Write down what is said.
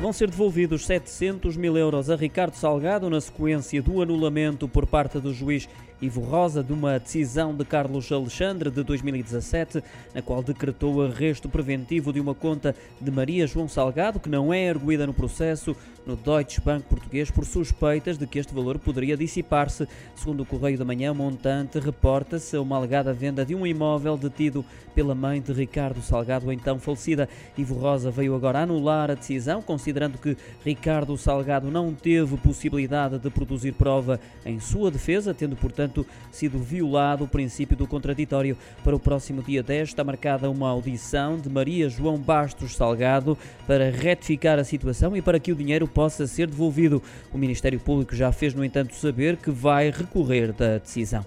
Vão ser devolvidos 700 mil euros a Ricardo Salgado na sequência do anulamento por parte do juiz Ivo Rosa de uma decisão de Carlos Alexandre de 2017, na qual decretou arresto preventivo de uma conta de Maria João Salgado, que não é erguida no processo no Deutsche Bank português por suspeitas de que este valor poderia dissipar-se. Segundo o Correio da Manhã, o montante reporta-se a uma alegada venda de um imóvel detido pela mãe de Ricardo Salgado, então falecida. Ivo Rosa veio agora anular a decisão, considerando que Ricardo Salgado não teve possibilidade de produzir prova em sua defesa, tendo, portanto, sido violado o princípio do contraditório. Para o próximo dia 10 está marcada uma audição de Maria João Bastos Salgado para retificar a situação e para que o dinheiro possa ser devolvido. O Ministério Público já fez, no entanto, saber que vai recorrer da decisão.